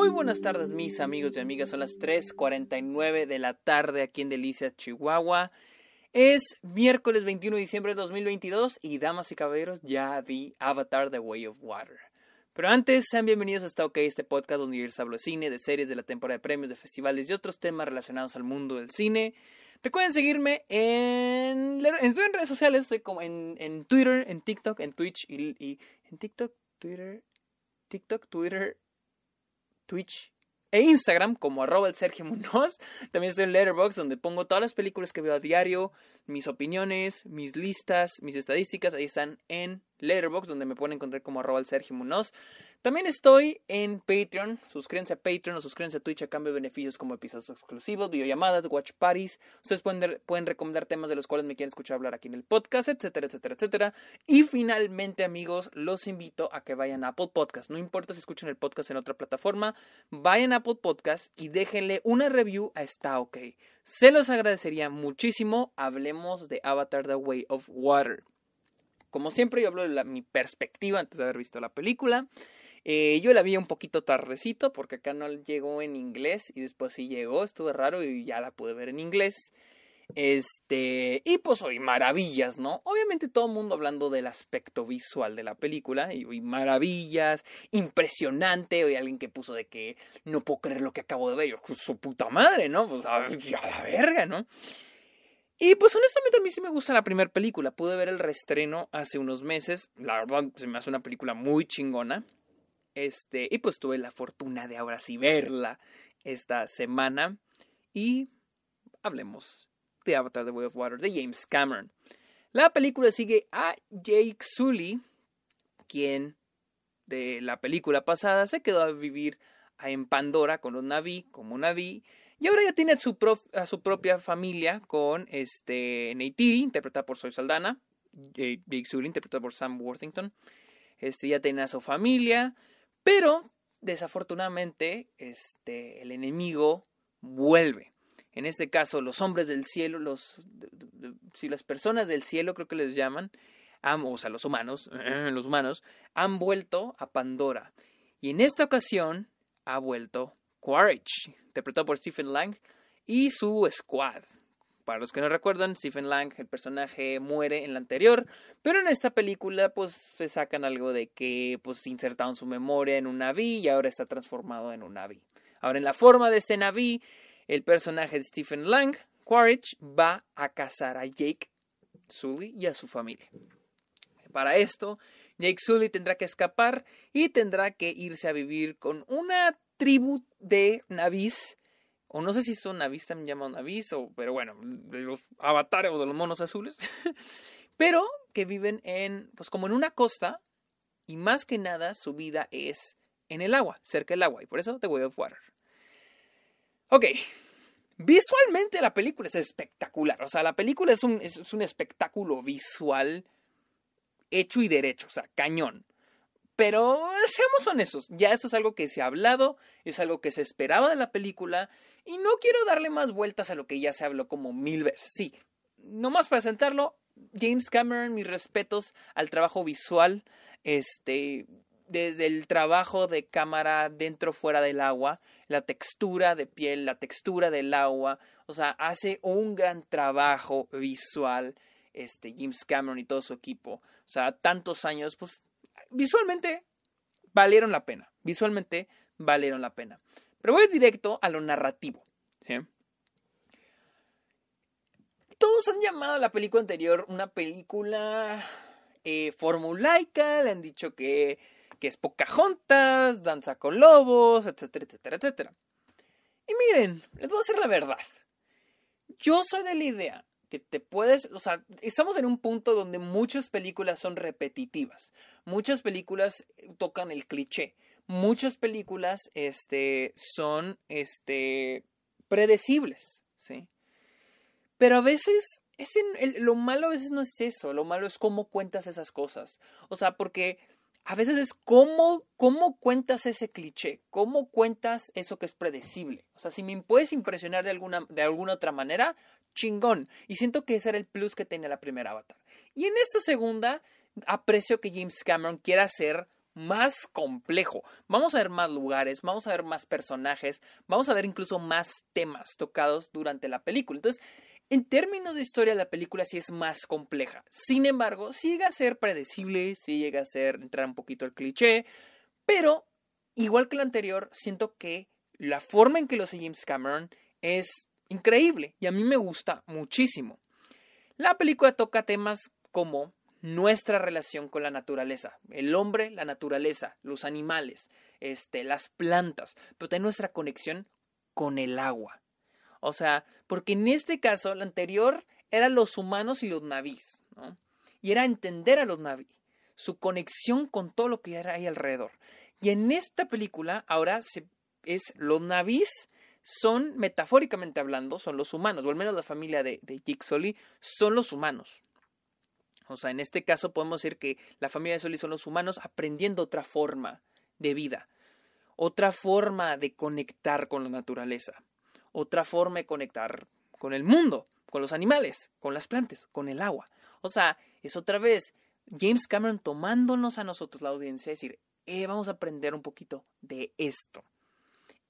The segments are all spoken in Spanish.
Muy buenas tardes mis amigos y amigas, son las 3.49 de la tarde aquí en Delicias, Chihuahua. Es miércoles 21 de diciembre de 2022 y damas y caballeros ya vi Avatar The Way of Water. Pero antes, sean bienvenidos a Está OK, este podcast donde yo les hablo de cine, de series, de la temporada de premios, de festivales y otros temas relacionados al mundo del cine. Recuerden seguirme en, en redes sociales, estoy como en, en, Twitter, en TikTok, en Twitch y en TikTok, Twitter, TikTok, Twitter, Twitch e Instagram como arroba el Sergio Munoz. También estoy en Letterboxd donde pongo todas las películas que veo a diario, mis opiniones, mis listas, mis estadísticas. Ahí están en Letterboxd donde me pueden encontrar como arroba Sergio Munoz. También estoy en Patreon. Suscríbanse a Patreon o suscríbanse a Twitch a cambio de beneficios como episodios exclusivos, videollamadas, watch parties. Ustedes pueden, pueden recomendar temas de los cuales me quieren escuchar hablar aquí en el podcast, etcétera, etcétera, etcétera. Y finalmente, amigos, los invito a que vayan a Apple Podcast. No importa si escuchan el podcast en otra plataforma, vayan a Apple Podcast y déjenle una review a Está OK. Se los agradecería muchísimo. Hablemos de Avatar The Way of Water. Como siempre, yo hablo de mi perspectiva antes de haber visto la película. Eh, yo la vi un poquito tardecito porque acá no llegó en inglés y después sí llegó, estuvo raro y ya la pude ver en inglés. Este, y pues hoy maravillas, ¿no? Obviamente todo el mundo hablando del aspecto visual de la película, y, maravillas, impresionante, hoy alguien que puso de que no puedo creer lo que acabo de ver, yo, su puta madre, ¿no? Pues a, a la verga, ¿no? Y pues honestamente a mí sí me gusta la primera película, pude ver el restreno hace unos meses, la verdad se me hace una película muy chingona. Este, y pues tuve la fortuna de ahora sí verla esta semana. Y hablemos de Avatar The Way of Water de James Cameron. La película sigue a Jake Sully, quien de la película pasada se quedó a vivir en Pandora con un Naví, como Naví, y ahora ya tiene a su, propia familia con este Neytiri, interpretada por Soy Saldana, Jake Sully, interpretado por Sam Worthington. Este ya tiene a su familia, pero desafortunadamente este, el enemigo vuelve. En este caso, los hombres del cielo, los, si las personas del cielo creo que les llaman, o sea, los humanos, los humanos, han vuelto a Pandora. Y en esta ocasión ha vuelto Quaritch, interpretado por Stephen Lang, y su squad. Para los que no recuerdan, Stephen Lang, el personaje, muere en la anterior, pero en esta película pues se sacan algo de que pues insertaron su memoria en un Naví y ahora está transformado en un Naví. Ahora en la forma de este Naví, el personaje de Stephen Lang, Quaritch, va a cazar a Jake Sully y a su familia. Para esto, Jake Sully tendrá que escapar y tendrá que irse a vivir con una tribu de Navis o no sé si son navis, también llaman navis, o, pero bueno, de los avatares o de los monos azules, pero que viven en, pues como en una costa, y más que nada su vida es en el agua, cerca del agua, y por eso The Way of Water. Ok, visualmente la película es espectacular, o sea, la película es un, es un espectáculo visual hecho y derecho, o sea, cañón. Pero seamos honestos, ya esto es algo que se ha hablado, es algo que se esperaba de la película y no quiero darle más vueltas a lo que ya se habló como mil veces. Sí, nomás para sentarlo, James Cameron, mis respetos al trabajo visual, este, desde el trabajo de cámara dentro fuera del agua, la textura de piel, la textura del agua, o sea, hace un gran trabajo visual este James Cameron y todo su equipo. O sea, tantos años, pues visualmente valieron la pena. Visualmente valieron la pena. Pero voy directo a lo narrativo. Todos han llamado a la película anterior una película eh, formulaica, le han dicho que, que es Pocahontas, danza con lobos, etcétera, etcétera, etcétera. Y miren, les voy a decir la verdad. Yo soy de la idea que te puedes, o sea, estamos en un punto donde muchas películas son repetitivas, muchas películas tocan el cliché, muchas películas, este, son, este, predecibles, ¿sí? Pero a veces, es lo malo a veces no es eso, lo malo es cómo cuentas esas cosas, o sea, porque a veces es cómo, cómo cuentas ese cliché, cómo cuentas eso que es predecible. O sea, si me puedes impresionar de alguna, de alguna otra manera, chingón. Y siento que ese era el plus que tenía la primera Avatar. Y en esta segunda, aprecio que James Cameron quiera hacer más complejo. Vamos a ver más lugares, vamos a ver más personajes, vamos a ver incluso más temas tocados durante la película. Entonces, en términos de historia, la película sí es más compleja. Sin embargo, sí llega a ser predecible, sí llega a ser entrar un poquito al cliché, pero igual que la anterior, siento que la forma en que lo hace James Cameron es increíble y a mí me gusta muchísimo. La película toca temas como nuestra relación con la naturaleza, el hombre, la naturaleza, los animales, este, las plantas, pero también nuestra conexión con el agua. O sea, porque en este caso, la anterior eran los humanos y los navíes, ¿no? Y era entender a los navíes, su conexión con todo lo que era ahí alrededor. Y en esta película, ahora se, es los navíes son, metafóricamente hablando, son los humanos, o al menos la familia de, de Jake Sully son los humanos. O sea, en este caso podemos decir que la familia de Sully son los humanos aprendiendo otra forma de vida, otra forma de conectar con la naturaleza, otra forma de conectar con el mundo, con los animales, con las plantas, con el agua. O sea, es otra vez James Cameron tomándonos a nosotros la audiencia decir, eh, vamos a aprender un poquito de esto.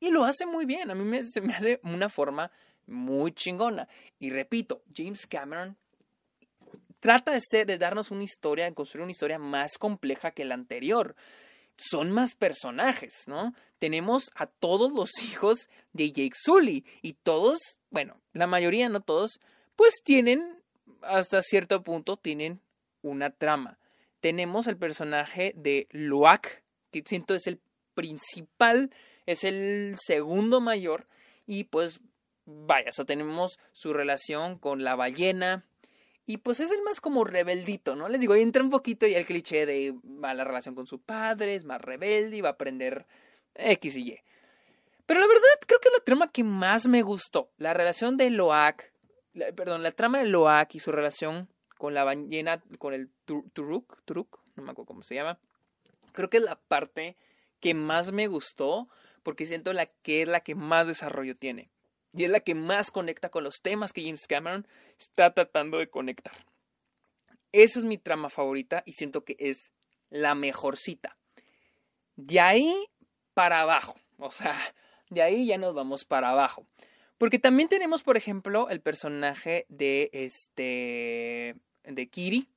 Y lo hace muy bien, a mí me, me hace una forma muy chingona. Y repito, James Cameron trata de, ser, de darnos una historia, de construir una historia más compleja que la anterior. Son más personajes, ¿no? Tenemos a todos los hijos de Jake Sully y todos, bueno, la mayoría, no todos, pues tienen, hasta cierto punto, tienen una trama. Tenemos el personaje de Luak, que siento es el principal es el segundo mayor y pues vaya, eso tenemos su relación con la ballena y pues es el más como rebeldito, ¿no? Les digo, entra un poquito y el cliché de la relación con su padre, es más rebelde y va a aprender X y Y. Pero la verdad creo que es la trama que más me gustó, la relación de Loak, perdón, la trama de Loak y su relación con la ballena, con el Turuk, Turuk, no me acuerdo cómo se llama. Creo que es la parte que más me gustó porque siento la que es la que más desarrollo tiene. Y es la que más conecta con los temas que James Cameron está tratando de conectar. Esa es mi trama favorita y siento que es la mejorcita. De ahí para abajo. O sea, de ahí ya nos vamos para abajo. Porque también tenemos, por ejemplo, el personaje de este. de Kiri,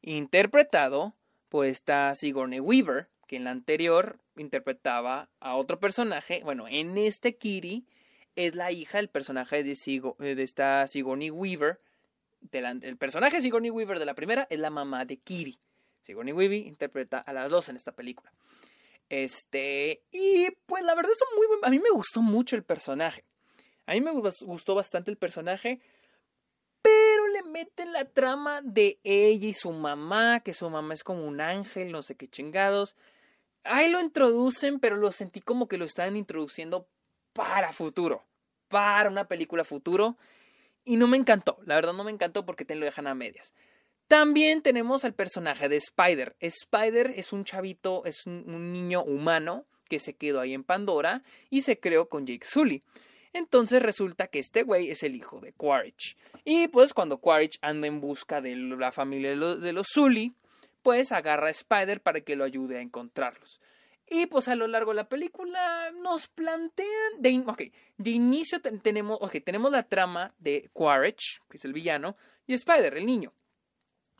interpretado por esta Sigourney Weaver, que en la anterior interpretaba a otro personaje. Bueno, en este Kiri es la hija del personaje de, eh, de esta Sigourney Weaver. el personaje Sigourney Weaver de la primera es la mamá de Kiri. Sigourney Weaver interpreta a las dos en esta película. Este, y pues la verdad es muy buen, a mí me gustó mucho el personaje. A mí me gustó bastante el personaje, pero le meten la trama de ella y su mamá, que su mamá es como un ángel, no sé qué chingados. Ahí lo introducen, pero lo sentí como que lo están introduciendo para futuro, para una película futuro. Y no me encantó, la verdad no me encantó porque te lo dejan a medias. También tenemos al personaje de Spider. Spider es un chavito, es un, niño humano que se quedó ahí en Pandora y se creó con Jake Sully. Entonces resulta que este güey es el hijo de Quaritch. Y pues cuando Quaritch anda en busca de la familia de los, de los Sully, pues agarra a Spider para que lo ayude a encontrarlos. Y pues a lo largo de la película nos plantean, de, okay, de inicio tenemos, okay, tenemos la trama de Quaritch, que es el villano, y Spider, el niño.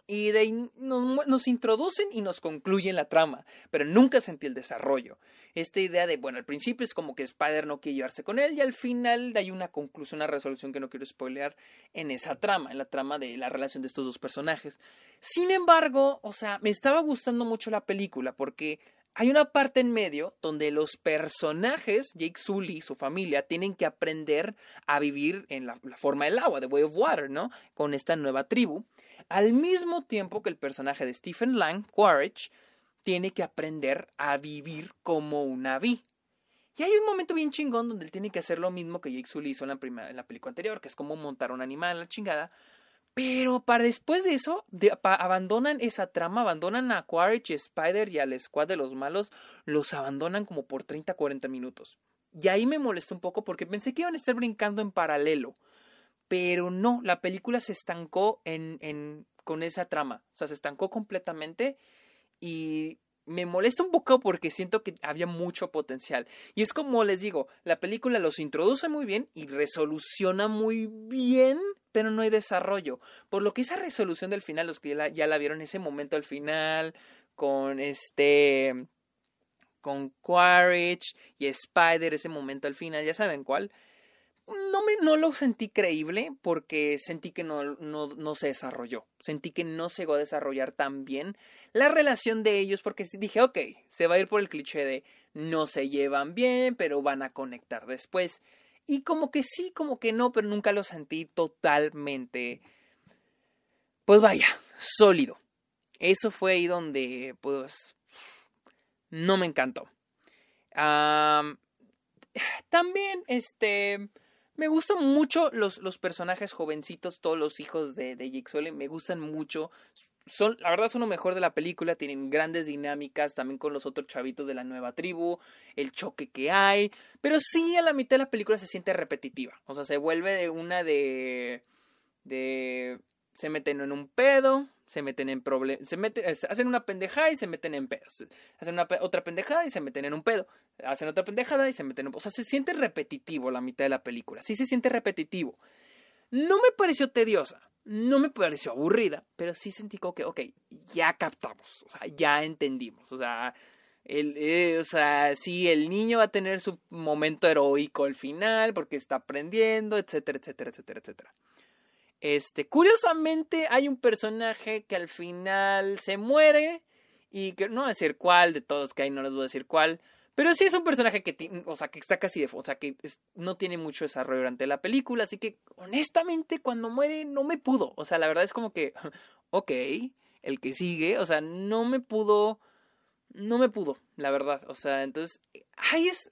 Y de ahí nos, nos, introducen y nos concluyen la trama, pero nunca sentí el desarrollo. Esta idea de, bueno, al principio es como que Spider no quiere llevarse con él y al final hay una conclusión, una resolución que no quiero spoilear en esa trama, en la trama de la relación de estos dos personajes. Sin embargo, o sea, me estaba gustando mucho la película porque hay una parte en medio donde los personajes, Jake Sully y su familia, tienen que aprender a vivir en la, forma del agua, The Way of Water, ¿no? Con esta nueva tribu al mismo tiempo que el personaje de Stephen Lang, Quaritch, tiene que aprender a vivir como una vi. Y hay un momento bien chingón donde él tiene que hacer lo mismo que Jake Sully hizo en la, en la película anterior, que es como montar un animal, la chingada. Pero para después de eso, abandonan esa trama, abandonan a Quaritch, Spider y al squad de los malos, los abandonan como por 30, 40 minutos. Y ahí me molestó un poco porque pensé que iban a estar brincando en paralelo. Pero no, la película se estancó en, en, con esa trama. O sea, se estancó completamente y me molesta un poco porque siento que había mucho potencial. Y es como les digo, la película los introduce muy bien y resoluciona muy bien, pero no hay desarrollo. Por lo que esa resolución del final, los que ya la, vieron, ese momento al final, con este con Quaritch y Spider, ese momento al final, ya saben cuál. No, me, no lo sentí creíble porque sentí que no, no, no se desarrolló. Sentí que no se llegó a desarrollar tan bien la relación de ellos porque dije, ok, se va a ir por el cliché de no se llevan bien, pero van a conectar después. Y como que sí, como que no, pero nunca lo sentí totalmente. Pues vaya, sólido. Eso fue ahí donde, pues, no me encantó. también, este, me gustan mucho los, los, personajes jovencitos, todos los hijos de, de Jigsaw, me gustan mucho. Son, la verdad son lo mejor de la película, tienen grandes dinámicas también con los otros chavitos de la nueva tribu, el choque que hay, pero sí a la mitad de la película se siente repetitiva, o sea, se vuelve de una de de se meten en un pedo, se meten en problemas, hacen una pendejada y se meten en pedos, hacen otra pendejada y se meten en un pedo, hacen otra pendejada y se meten en un O sea, se siente repetitivo la mitad de la película, sí se siente repetitivo. No me pareció tediosa, no me pareció aburrida, pero sí sentí que, ok, ya captamos, o sea, ya entendimos, o sea, el, eh, o sea, sí, el niño va a tener su momento heroico al final porque está aprendiendo, etcétera, etcétera, etcétera, etcétera. Este, curiosamente hay un personaje que al final se muere y que no voy a decir cuál de todos que hay, no les voy a decir cuál, pero sí es un personaje que, o sea, que está casi de, o sea, que no tiene mucho desarrollo durante la película, así que honestamente cuando muere no me pudo, o sea, la verdad es como que, ok, el que sigue, o sea, no me pudo, no me pudo, la verdad, o sea, entonces, ahí es,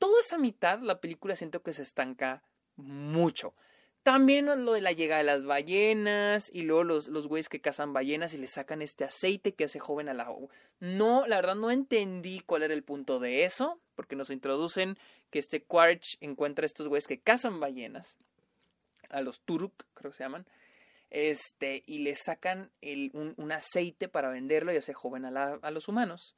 toda esa mitad la película siento que se estanca mucho. También lo de la llegada de las ballenas y luego los, los güeyes que cazan ballenas y le sacan este aceite que hace joven a la... No, la verdad no entendí cuál era el punto de eso, porque nos introducen que este Quarch encuentra a estos güeyes que cazan ballenas, a los Turuk, creo que se llaman, este, y le sacan un, un, aceite para venderlo y hace joven a, la, a los humanos.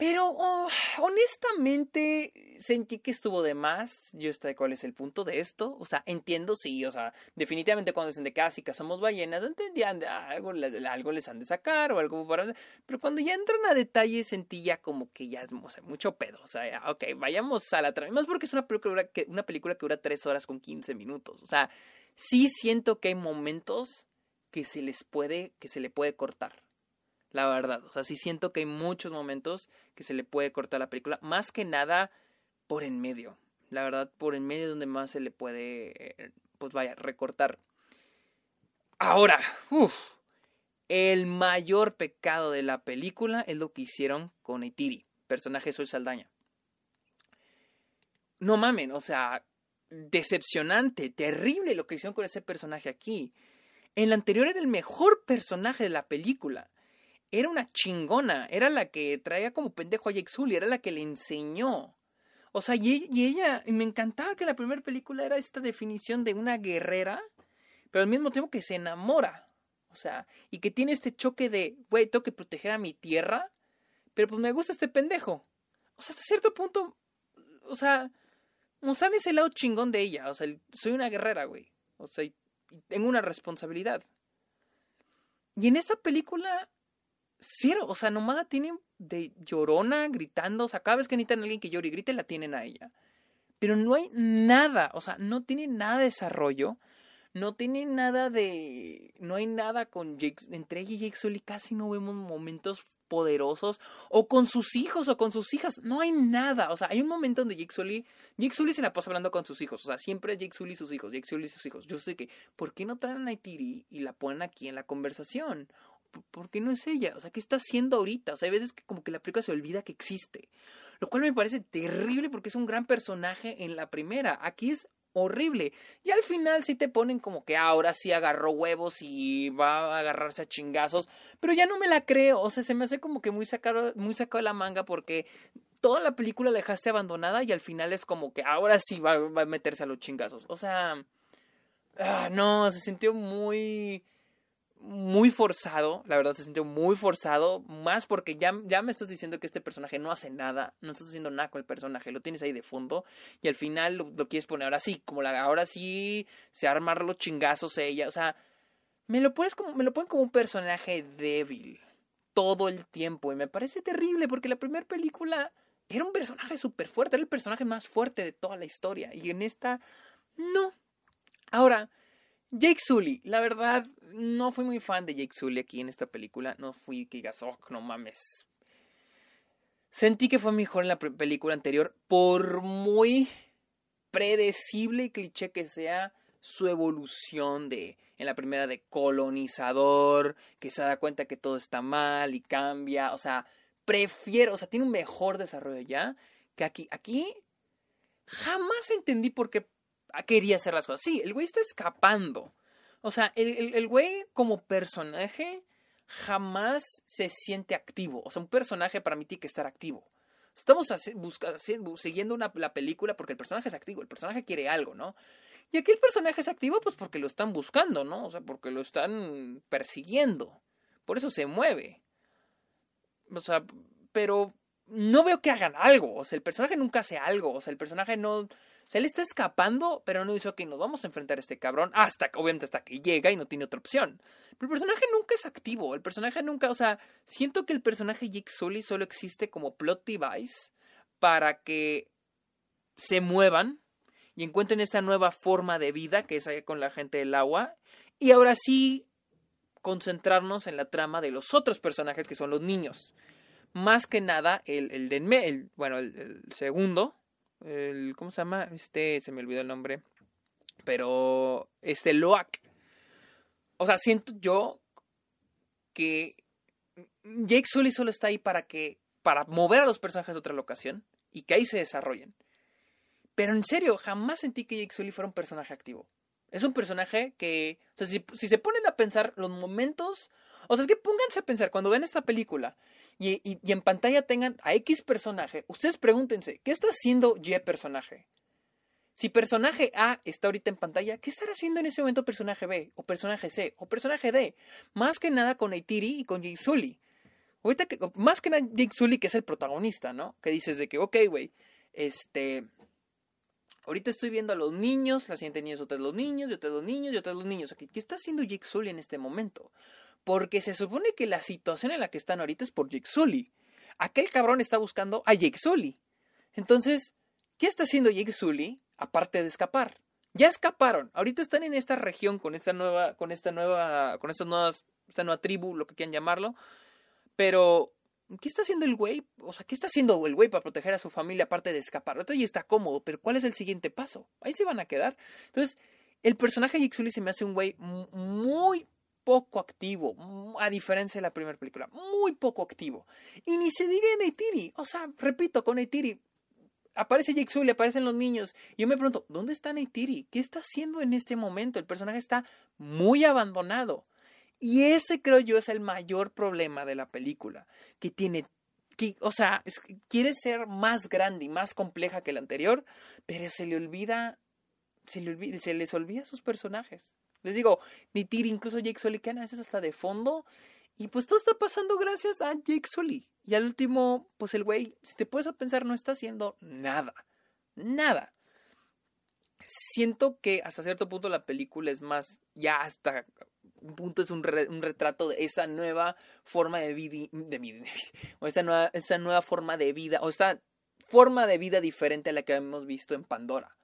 Pero oh, honestamente sentí que estuvo de más. Yo estoy cuál es el punto de esto. O sea, entiendo, sí, o sea, definitivamente cuando dicen de casi cazamos ballenas, entendían algo, algo les han de sacar o algo para. Pero cuando ya entran a detalle sentí ya como que ya es mucho pedo. O sea, ok, vayamos a la trama. Más porque es una película, que, una película que dura 3 horas con 15 minutos. O sea, sí siento que hay momentos que se les puede, que se le puede cortar la verdad. O sea, sí siento que hay muchos momentos que se le puede cortar la película, más que nada por en medio. La verdad, por en medio donde más se le puede, eh, pues vaya, recortar. Ahora, uff, el mayor pecado de la película es lo que hicieron con Etiri, personaje Sol Saldaña. No mamen, o sea, decepcionante, terrible lo que hicieron con ese personaje aquí. En la anterior era el mejor personaje de la película era una chingona, era la que traía como pendejo a Jake Sully, era la que le enseñó. O sea, y, ella, y me encantaba que la primera película era esta definición de una guerrera, pero al mismo tiempo que se enamora. O sea, y que tiene este choque de, güey, tengo que proteger a mi tierra, pero pues me gusta este pendejo. O sea, hasta cierto punto, o sea, mostrar ese lado chingón de ella. O sea, soy una guerrera, güey. O sea, y tengo una responsabilidad. Y en esta película cero, o sea, nomás la tienen de llorona, gritando, o sea, cada vez que necesitan a alguien que llore y grite, la tienen a ella. Pero no hay nada, o sea, no tiene nada de desarrollo, no tiene nada de, no hay nada con Jake, entre ella y Jake Sully casi no vemos momentos poderosos o con sus hijos o con sus hijas, no hay nada, o sea, hay un momento donde Jake Sully, Jake Sully se la pasa hablando con sus hijos, o sea, siempre es Jake Sully y sus hijos, Jake Sully y sus hijos. Yo sé que, ¿por qué no traen a Itiri y la ponen aquí en la conversación? ¿Por qué no es ella? O sea, ¿qué está haciendo ahorita? O sea, hay veces que como que la película se olvida que existe. Lo cual me parece terrible porque es un gran personaje en la primera. Aquí es horrible. Y al final sí te ponen como que ahora sí agarró huevos y va a agarrarse a chingazos. Pero ya no me la creo. O sea, se me hace como que muy sacado, muy sacado de la manga porque toda la película la dejaste abandonada y al final es como que ahora sí va, va a meterse a los chingazos. O sea... Ah, no, se sintió muy muy forzado, la verdad se sintió muy forzado, más porque ya, ya me estás diciendo que este personaje no hace nada, no estás haciendo nada con el personaje, lo tienes ahí de fondo y al final lo, quieres poner ahora sí, como la, ahora sí se armar los chingazos ella, o sea, me lo pones como, me lo ponen como un personaje débil todo el tiempo y me parece terrible porque la primera película era un personaje súper fuerte, era el personaje más fuerte de toda la historia y en esta no. Ahora, Jake Sully, la verdad, no fui muy fan de Jake Sully aquí en esta película. No fui que digas, oh, no mames. Sentí que fue mejor en la película anterior, por muy predecible y cliché que sea su evolución de en la primera de colonizador, que se da cuenta que todo está mal y cambia, o sea, prefiero, o sea, tiene un mejor desarrollo ya que aquí. Aquí jamás entendí por qué quería hacer las cosas. Sí, el güey está escapando. O sea, el, el, güey como personaje jamás se siente activo. O sea, un personaje para mí tiene que estar activo. Estamos siguiendo una, la película porque el personaje es activo, el personaje quiere algo, ¿no? Y aquí el personaje es activo pues porque lo están buscando, ¿no? O sea, porque lo están persiguiendo. Por eso se mueve. O sea, pero no veo que hagan algo. O sea, el personaje nunca hace algo. O sea, el personaje no, sea, él está escapando, pero no dice, ok, nos vamos a enfrentar a este cabrón hasta, obviamente, hasta que llega y no tiene otra opción. Pero el personaje nunca es activo, el personaje nunca, o sea, siento que el personaje Jake Sully solo existe como plot device para que se muevan y encuentren esta nueva forma de vida que es ahí con la gente del agua. Y ahora sí concentrarnos en la trama de los otros personajes que son los niños. Más que nada el, el el, bueno, el segundo, el, ¿cómo se llama? Este, se me olvidó el nombre, pero este Loak. O sea, siento yo que Jake Sully solo está ahí para que, para mover a los personajes a otra locación y que ahí se desarrollen. Pero en serio, jamás sentí que Jake Sully fuera un personaje activo. Es un personaje que, o sea, si, si se ponen a pensar los momentos, o sea, es que pónganse a pensar cuando ven esta película y, en pantalla tengan a X personaje, ustedes pregúntense, ¿qué está haciendo Y personaje? Si personaje A está ahorita en pantalla, ¿qué estará haciendo en ese momento personaje B? O personaje C, o personaje D. Más que nada con Eitiri y con Jake Sully. Ahorita que, más que nada Jake Sully, que es el protagonista, ¿no? Que dices de que, ok, güey, este. Ahorita estoy viendo a los niños, la siguiente niña es otra de los niños, y otra de los niños, y otra de los niños. ¿Qué está haciendo Jake Sully en este momento? Porque se supone que la situación en la que están ahorita es por Jake Sully. Aquel cabrón está buscando a Jake Sully. Entonces, ¿qué está haciendo Jake Sully aparte de escapar? Ya escaparon. Ahorita están en esta región con esta nueva, con esta nueva, con estas nuevas, esta nueva tribu, lo que quieran llamarlo. Pero, ¿qué está haciendo el güey? O sea, ¿qué está haciendo el güey para proteger a su familia aparte de escapar? Ahorita ya está cómodo, pero ¿cuál es el siguiente paso? Ahí se van a quedar. Entonces, el personaje de Sully se me hace un güey muy poco activo, a diferencia de la primera película, muy poco activo. Y ni se diga en Eitiri, o sea, repito, con Eitiri aparece Sully, aparecen los niños. Y yo me pregunto, ¿dónde está Neytiri? ¿Qué está haciendo en este momento? El personaje está muy abandonado. Y ese creo yo es el mayor problema de la película, que tiene que, o sea, quiere ser más grande y más compleja que la anterior, pero se le olvida, se, le olvida, se les olvida sus personajes. Les digo, ni Tiri, incluso Jake Sully, que a veces hasta de fondo. Y pues todo está pasando gracias a Jake Sully. Y al último, pues el güey, si te puedes a pensar, no está haciendo nada. Nada. Siento que hasta cierto punto la película es más, ya hasta un punto es un, retrato de esa nueva forma de vida, de, o esa nueva, esa nueva forma de vida, o esta forma de vida diferente a la que hemos visto en Pandora.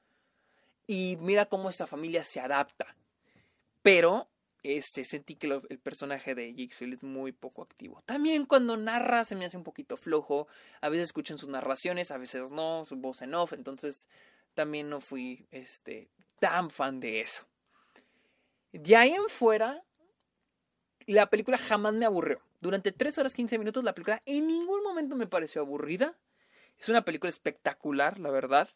Y mira cómo esta familia se adapta pero este, sentí que el personaje de Jigsaw es muy poco activo. También cuando narra se me hace un poquito flojo. A veces escuchan sus narraciones, a veces no, su voz en off. Entonces también no fui este, tan fan de eso. De ahí en fuera, la película jamás me aburrió. Durante 3 horas 15 minutos la película en ningún momento me pareció aburrida. Es una película espectacular, la verdad.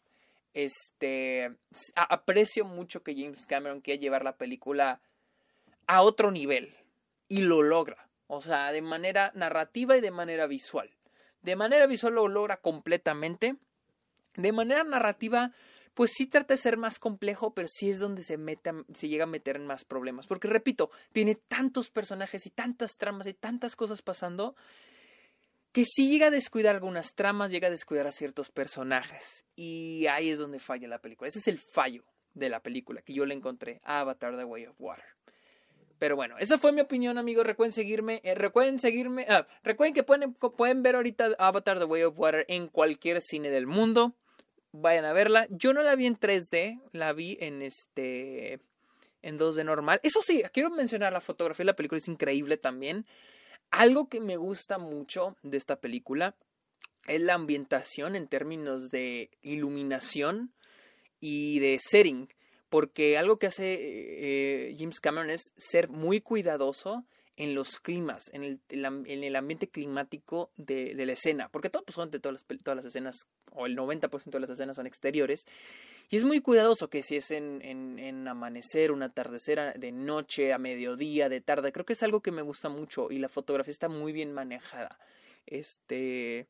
Este, aprecio mucho que James Cameron quiera llevar la película a otro nivel y lo logra. O sea, de manera narrativa y de manera visual. De manera visual lo logra completamente. De manera narrativa pues sí trata de ser más complejo, pero sí es donde se, meta, se llega a meter en más problemas. Porque, repito, tiene tantos personajes y tantas tramas y tantas cosas pasando que sí llega a descuidar algunas tramas, llega a descuidar a ciertos personajes. Y ahí es donde falla la película. Ese es el fallo de la película que yo le encontré Avatar The Way of Water. Pero bueno, esa fue mi opinión, amigos. Recuerden seguirme. Eh, recuerden seguirme. Ah, recuerden que pueden, pueden ver ahorita Avatar The Way of Water en cualquier cine del mundo. Vayan a verla. Yo no la vi en 3D, la vi en este. en 2D normal. Eso sí, quiero mencionar la fotografía de la película, es increíble también. Algo que me gusta mucho de esta película es la ambientación en términos de iluminación y de setting. Porque algo que hace eh, James Cameron es ser muy cuidadoso en los climas, en el, en el ambiente climático de, la escena. Porque todo, pues, todas, las, todas las escenas, o el 90% de las escenas son exteriores. Y es muy cuidadoso que si es en, en, en, amanecer, un atardecer de noche, a mediodía, de tarde. Creo que es algo que me gusta mucho y la fotografía está muy bien manejada. Este.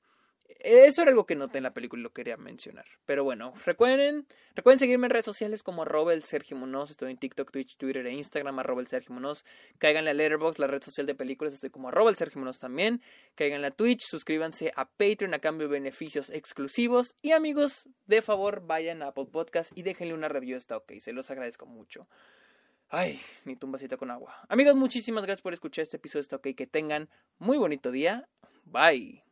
Eso era algo que noté en la película y lo quería mencionar. Pero bueno, recuerden, recuerden seguirme en redes sociales como arroba el Sergio. Estoy en TikTok, Twitch, Twitter e Instagram, arroba el Sergio Munoz. Cáiganle a Letterboxd, la red social de películas. Estoy como arroba el Sergio Munoz también. Cáiganle a Twitch, suscríbanse a Patreon a cambio de beneficios exclusivos. Y amigos, de favor, vayan a Apple Podcast y déjenle una review. Está ok, se los agradezco mucho. Ay, mi tumbacita con agua. Amigos, muchísimas gracias por escuchar este episodio. Está ok, que tengan muy bonito día. Bye.